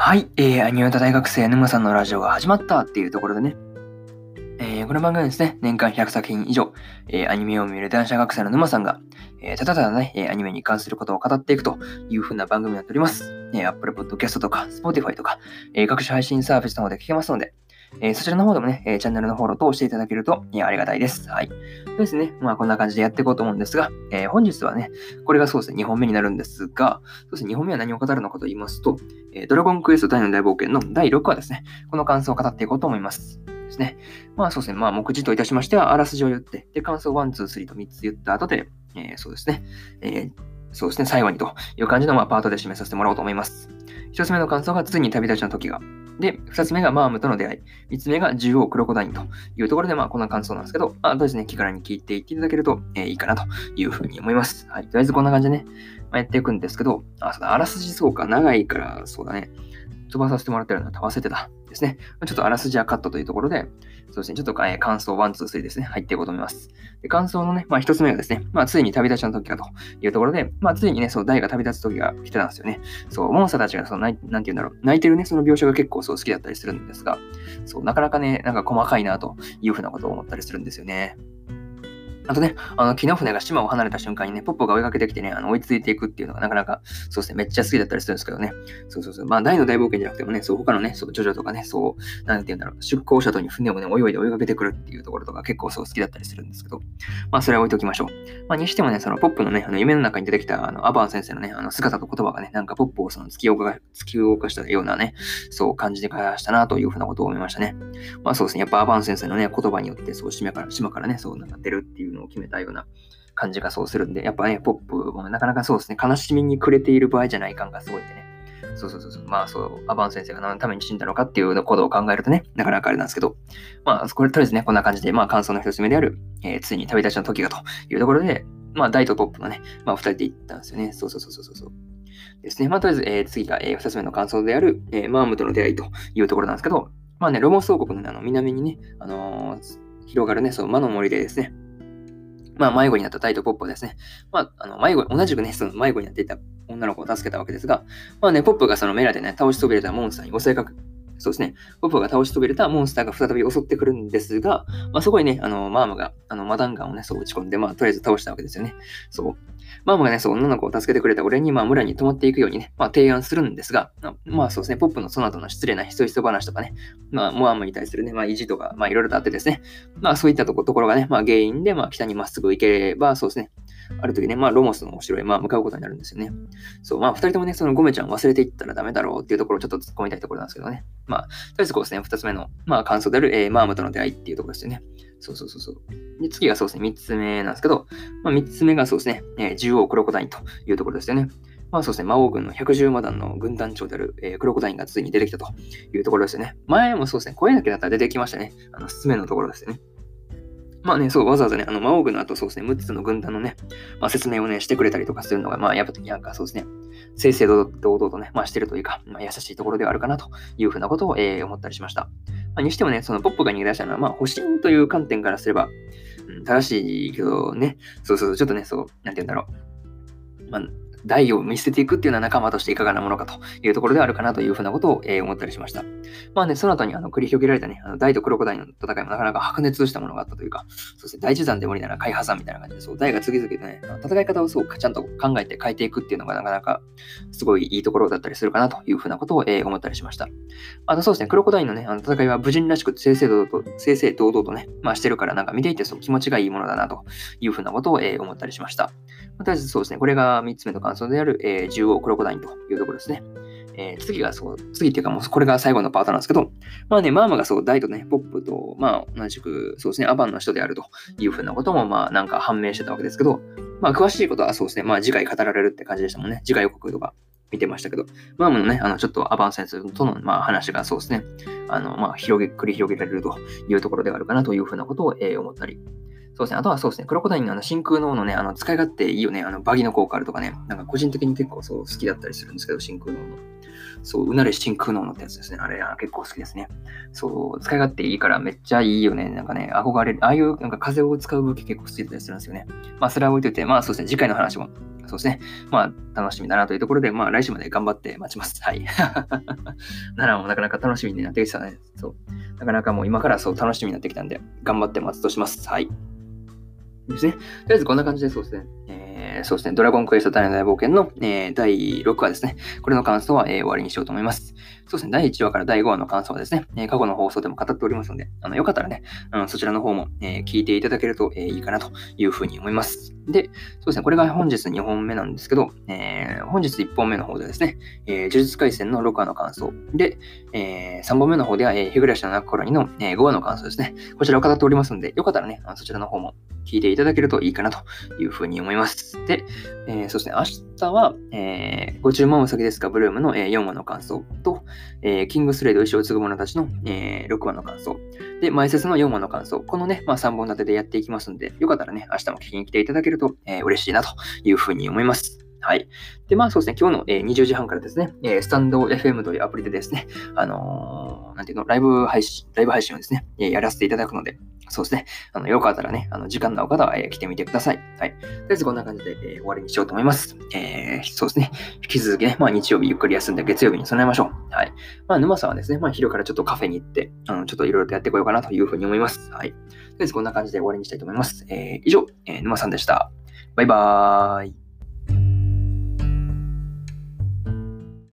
はい、えー、アニメータ大学生沼さんのラジオが始まったっていうところでね、えー、この番組はですね、年間100作品以上、えー、アニメを見る男子学生の沼さんが、えー、ただただね、えアニメに関することを語っていくというふうな番組になっております。え Apple Podcast とか Spotify とか、え各種配信サービスの方で聞けますので、えー、そちらの方でもね、えー、チャンネルのフォローとしていただけると、えー、ありがたいです。はい。そうですね。まあ、こんな感じでやっていこうと思うんですが、え本日はね、これがそうですね、2本目になるんですが、そうですね、2本目は何を語るのかと言いますと、えドラゴンクエスト大の大冒険の第6話ですね、この感想を語っていこうと思います。ですね。まあそうですね、まあ目次といたしましては、あらすじを言って、で、感想1、2、3と3つ言った後で、えそうですね、えそうですね、最後にという感じの、まあ、パートで締めさせてもらおうと思います。1つ目の感想が、ついに旅立ちの時が、で、二つ目がマームとの出会い。三つ目が獣王クロコダインというところで、まあ、こんな感想なんですけど、まあ、とですね、気軽に聞いていっていただけると、えー、いいかなというふうに思います。はい。とりあえずこんな感じでね、まあ、やっていくんですけど、あ、そうだ、あらすじそうか、長いから、そうだね。飛ばさせてもらってるのは忘れてた。ですね。ちょっとあらすじはカットというところで、そうですね、ちょっと、えー、感想1、2、3ですね、入っていこうと思います。で感想のね、まあ一つ目がですね、まあついに旅立ちの時かというところで、まあついにね、そう、大が旅立つ時が来てたんですよね。そう、モンスターたちがその、なんて言うんだろう、泣いてるね、その描写が結構そう好きだったりするんですが、そう、なかなかね、なんか細かいなというふうなことを思ったりするんですよね。あとね、あの、木の船が島を離れた瞬間にね、ポッポが追いかけてきてね、あの追いついていくっていうのがなかなか、そうですね、めっちゃ好きだったりするんですけどね。そうそうそう。まあ、大の大冒険じゃなくてもね、そう、他のね、そう、ジョジョとかね、そう、なんて言うんだろう、出港者とに船をね、泳いで追いかけてくるっていうところとか結構そう好きだったりするんですけど、まあ、それは置いときましょう。まあ、にしてもね、そのポップのね、あの夢の中に出てきた、あの、アバン先生のね、あの姿と言葉がね、なんかポップをその突き動か、突き動かしたようなね、そう感じで返したなというふうなことを思いましたね。まあ、そうですね、やっぱアバン先生のね、言葉によって、そう、島から、島からね、そうなってるっていうのを決めたような、感じがそうするんで、やっぱね、ポップもなかなかそうですね、悲しみに暮れている場合じゃない感がすごいんでね。そうそうそうそう。まあそう、アバン先生が何のために死んだのかっていうことを考えるとね、なかなかあれなんですけど、まあ、これとりあえずね、こんな感じで、まあ感想の一つ目である、えー、ついに旅立ちの時がというところで、まあ、大とポップがね、まあ、二人で行ったんですよね。そうそうそうそうそう。ですね。まあ、とりあえず、えー、次が、えー、二つ目の感想である、えー、マームとの出会いというところなんですけど、まあね、ロモス王国の、ね、あの南にね、あのー、広がるね、そう、魔の森でですね、まあ、迷子になったタイとポップですね、まあ、あの、迷子、同じくね、その迷子になっていた女の子を助けたわけですが、まあね、ポップがそのメラでね、倒しそびれたモンスターに襲いかく、そうですね、ポップが倒し飛びれたモンスターが再び襲ってくるんですが、まあ、そこにね、あの、マームが、あの、マダンガンをね、そう打ち込んで、まあ、とりあえず倒したわけですよね。そう。マームがね、そう、女の子を助けてくれた俺に、まあ、村に泊まっていくようにね、まあ、提案するんですが、まあ、そうですね、ポップのその後の失礼なひそひそ話とかね、まあ、モアムに対するね、まあ、意地とか、まあ、いろいろとあってですね、まあ、そういったところがね、まあ、原因で、まあ、北にまっすぐ行ければ、そうですね、ある時ね、まあ、ロモスのお城へ、まあ、向かうことになるんですよね。そう、まあ、二人ともね、そのゴメちゃん忘れていったらダメだろうっていうところをちょっと突っ込みたいところなんですけどね。まあ、とりあえずこうですね、二つ目の、まあ、感想である、えー、マームとの出会いっていうところですよね。そうそうそうそう。で、次がそうですね、三つ目なんですけど、まあ、三つ目がそうですね、えー、獣王クロコダインというところですよね。まあそうですね、魔王軍の110魔団の軍団長である、えー、クロコダインがついに出てきたというところですよね。前もそうですね、声だけだったら出てきましたね。あの、すすめのところですよね。まあね、そう、わざわざね、あの、魔王軍の後、そうですね、6つの軍団のね、まあ、説明をね、してくれたりとかするのが、まあ、やっぱ、なんかそうですね、正々堂々とね、まあ、してるというか、まあ、優しいところではあるかなというふうなことを、えー、思ったりしました。まあ、にしてもね、そのポップが逃げ出したのは、まあ、保身という観点からすれば、うん、正しいけどね、そうそう、ちょっとね、そう、なんて言うんだろう。まあ、代を見捨てていくっていうのは仲間としていかがなものかというところであるかなというふうなことを、えー、思ったりしました。まあね、その後にあの繰り広げられたね、あの大とクロコダイの戦いもなかなか白熱したものがあったというか、そして大地山で無理なら開破山みたいな感じで、そう、大が次々とね、戦い方をそうちゃんと考えて変えていくっていうのがなかなかすごいいいところだったりするかなというふうなことを、えー、思ったりしました。あとそうですね、クロコダインのね、あの戦いは無人らしく正々堂々と、正々堂々とね、まあしてるからなんか見ていてそう気持ちがいいものだなというふうなことを、えー、思ったりしました。とりあえずそうですね、これが3つ目の感想である、えー、獣王クロコダインというところですね。えー、次がそう、次っていうかもうこれが最後のパートなんですけど、まあね、マーマがそう、ダイとね、ポップと、まあ同じく、そうですね、アバンの人であるというふうなことも、まあなんか判明してたわけですけど、まあ詳しいことはそうですね、まあ次回語られるって感じでしたもんね。次回予告とか見てましたけど、マームのね、あの、ちょっとアバン先生との、まあ、話がそうですね、あの、まあ、広げ、繰り広げられるというところであるかなというふうなことを、えー、思ったりそうですね。あとはそうですね。クロコダインのあの真空脳のね、あの使い勝手いいよね。あのバギの効果あるとかね。なんか個人的に結構そう好きだったりするんですけど、真空脳の。そう、うなれ真空脳のってやつですね。あれ、結構好きですね。そう、使い勝手いいからめっちゃいいよね。なんかね、憧れる。ああいうなんか風を使う武器結構好きだったりするんですよね。まあ、それは置いといて、まあそうですね。次回の話もそうですね。まあ、楽しみだなというところで、まあ、来週まで頑張って待ちます。はい。奈良もなかなか楽しみになってきたね。そう。なかなかもう今からそう楽しみになってきたんで、頑張って待つとします。はい。ですね。とりあえずこんな感じでそうですね。そうですね、ドラゴンクエスト種の大冒険の、えー、第6話ですね。これの感想は、えー、終わりにしようと思います。そうですね、第1話から第5話の感想はですね、え過去の放送でも語っておりますので、あのよかったらね、うん、そちらの方も、え聞いていただけると、えいいかなというふうに思います。で、そうですね、これが本日2本目なんですけど、え本日1本目の方でですね、え呪術廻戦の6話の感想。で、え3本目の方では、え日暮らしの泣く頃にの、え5話の感想ですね。こちらを語っておりますので、よかったらね、あのそちらの方も聞いていただけるといいかなというふうに思います。で、えー、そして明日は、えー、ご注文お先ですか、ブルームの、えー、4話の感想と、えー、キングスレイド石を継ぐ者たちの、えー、6話の感想。で、前説の4話の感想。このね、まあ、3本立てでやっていきますので、よかったらね、明日も聞きに来ていただけると、えー、嬉しいなというふうに思います。はい。で、まあそうですね、今日の、えー、20時半からですね、え、スタンド FM というアプリでですね、あのー、なんていうの、ライブ配信、ライブ配信をですね、え、やらせていただくので、そうですね。あの、よかったらね、あの、時間の合う方は、え、来てみてください。はい。とりあえずこんな感じで、え、終わりにしようと思います。えー、そうですね。引き続きね、まあ日曜日ゆっくり休んで月曜日に備えましょう。はい。まあ沼さんはですね、まあ昼からちょっとカフェに行って、あの、ちょっといろいろとやってこようかなというふうに思います。はい。とりあえずこんな感じで終わりにしたいと思います。えー、以上、えー、沼さんでした。バイバーイ。